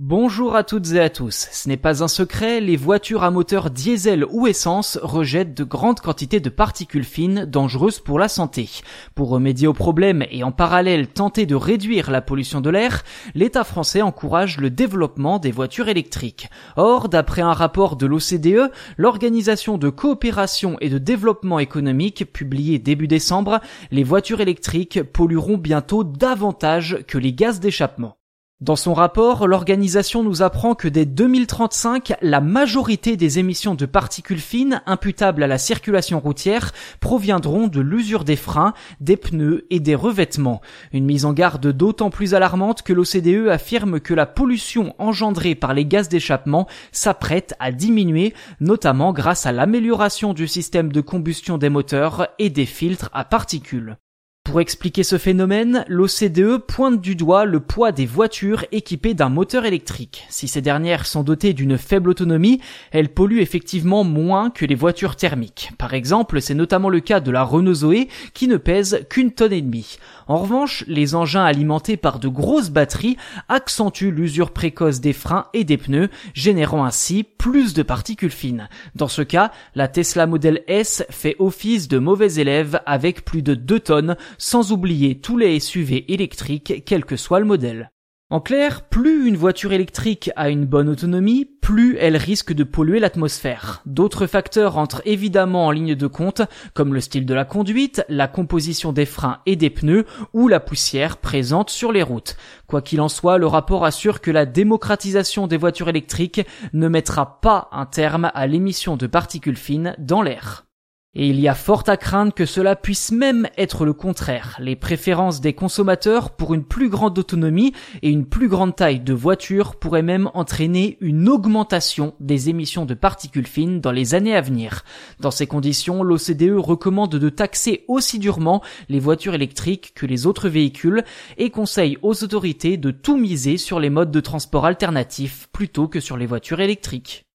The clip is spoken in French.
Bonjour à toutes et à tous. Ce n'est pas un secret, les voitures à moteur diesel ou essence rejettent de grandes quantités de particules fines dangereuses pour la santé. Pour remédier au problème et en parallèle tenter de réduire la pollution de l'air, l'État français encourage le développement des voitures électriques. Or, d'après un rapport de l'OCDE, l'Organisation de coopération et de développement économique publié début décembre, les voitures électriques pollueront bientôt davantage que les gaz d'échappement. Dans son rapport, l'organisation nous apprend que dès 2035, la majorité des émissions de particules fines imputables à la circulation routière proviendront de l'usure des freins, des pneus et des revêtements. Une mise en garde d'autant plus alarmante que l'OCDE affirme que la pollution engendrée par les gaz d'échappement s'apprête à diminuer, notamment grâce à l'amélioration du système de combustion des moteurs et des filtres à particules. Pour expliquer ce phénomène, l'OCDE pointe du doigt le poids des voitures équipées d'un moteur électrique. Si ces dernières sont dotées d'une faible autonomie, elles polluent effectivement moins que les voitures thermiques. Par exemple, c'est notamment le cas de la Renault Zoé qui ne pèse qu'une tonne et demie. En revanche, les engins alimentés par de grosses batteries accentuent l'usure précoce des freins et des pneus, générant ainsi plus de particules fines. Dans ce cas, la Tesla Model S fait office de mauvais élève avec plus de 2 tonnes sans oublier tous les SUV électriques, quel que soit le modèle. En clair, plus une voiture électrique a une bonne autonomie, plus elle risque de polluer l'atmosphère. D'autres facteurs entrent évidemment en ligne de compte, comme le style de la conduite, la composition des freins et des pneus, ou la poussière présente sur les routes. Quoi qu'il en soit, le rapport assure que la démocratisation des voitures électriques ne mettra pas un terme à l'émission de particules fines dans l'air. Et il y a fort à craindre que cela puisse même être le contraire. Les préférences des consommateurs pour une plus grande autonomie et une plus grande taille de voiture pourraient même entraîner une augmentation des émissions de particules fines dans les années à venir. Dans ces conditions, l'OCDE recommande de taxer aussi durement les voitures électriques que les autres véhicules et conseille aux autorités de tout miser sur les modes de transport alternatifs plutôt que sur les voitures électriques.